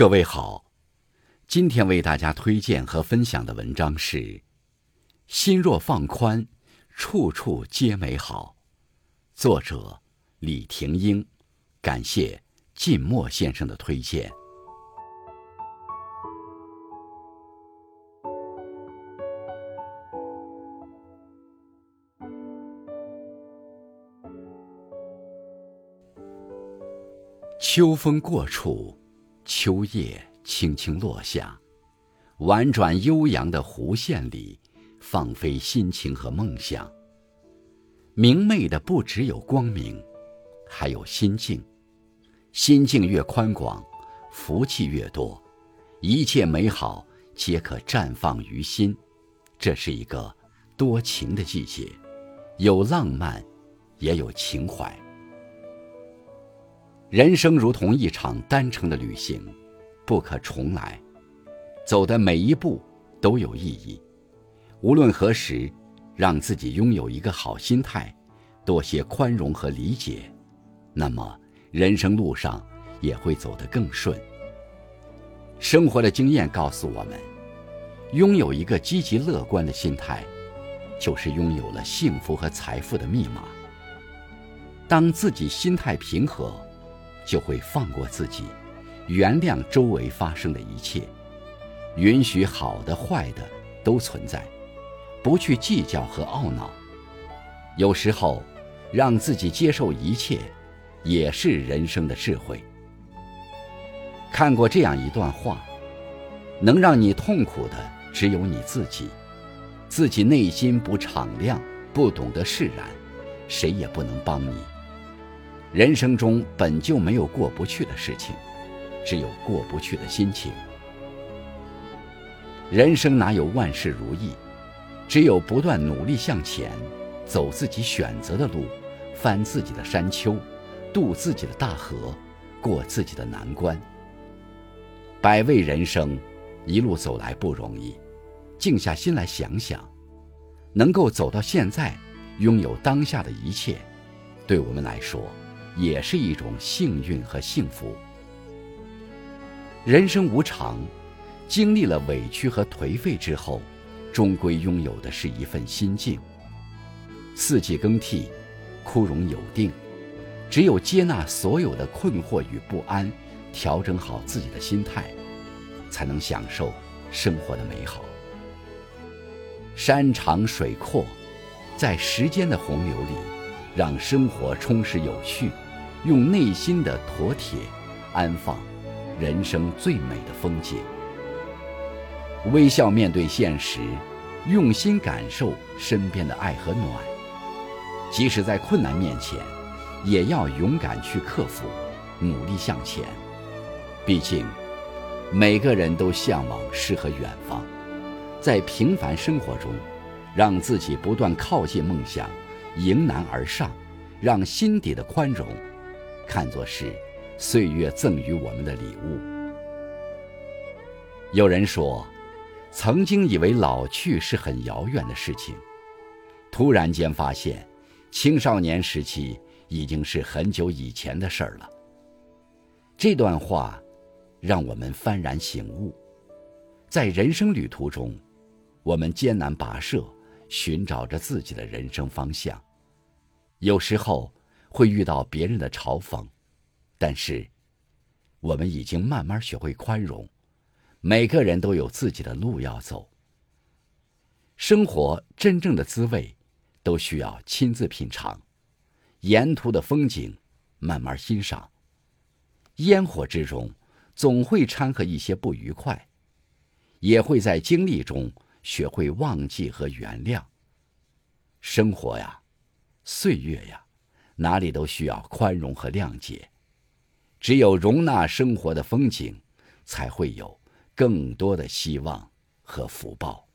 各位好，今天为大家推荐和分享的文章是《心若放宽，处处皆美好》，作者李廷英，感谢晋墨先生的推荐。秋风过处。秋叶轻轻落下，婉转悠扬的弧线里，放飞心情和梦想。明媚的不只有光明，还有心境。心境越宽广，福气越多，一切美好皆可绽放于心。这是一个多情的季节，有浪漫，也有情怀。人生如同一场单程的旅行，不可重来。走的每一步都有意义。无论何时，让自己拥有一个好心态，多些宽容和理解，那么人生路上也会走得更顺。生活的经验告诉我们，拥有一个积极乐观的心态，就是拥有了幸福和财富的密码。当自己心态平和。就会放过自己，原谅周围发生的一切，允许好的坏的都存在，不去计较和懊恼。有时候，让自己接受一切，也是人生的智慧。看过这样一段话：能让你痛苦的只有你自己，自己内心不敞亮，不懂得释然，谁也不能帮你。人生中本就没有过不去的事情，只有过不去的心情。人生哪有万事如意？只有不断努力向前，走自己选择的路，翻自己的山丘，渡自己的大河，过自己的难关。百味人生，一路走来不容易。静下心来想想，能够走到现在，拥有当下的一切，对我们来说。也是一种幸运和幸福。人生无常，经历了委屈和颓废之后，终归拥有的是一份心境。四季更替，枯荣有定，只有接纳所有的困惑与不安，调整好自己的心态，才能享受生活的美好。山长水阔，在时间的洪流里。让生活充实有趣，用内心的妥帖安放人生最美的风景。微笑面对现实，用心感受身边的爱和暖。即使在困难面前，也要勇敢去克服，努力向前。毕竟，每个人都向往诗和远方，在平凡生活中，让自己不断靠近梦想。迎难而上，让心底的宽容看作是岁月赠予我们的礼物。有人说，曾经以为老去是很遥远的事情，突然间发现，青少年时期已经是很久以前的事儿了。这段话让我们幡然醒悟，在人生旅途中，我们艰难跋涉。寻找着自己的人生方向，有时候会遇到别人的嘲讽，但是我们已经慢慢学会宽容。每个人都有自己的路要走，生活真正的滋味都需要亲自品尝，沿途的风景慢慢欣赏。烟火之中总会掺和一些不愉快，也会在经历中。学会忘记和原谅。生活呀，岁月呀，哪里都需要宽容和谅解。只有容纳生活的风景，才会有更多的希望和福报。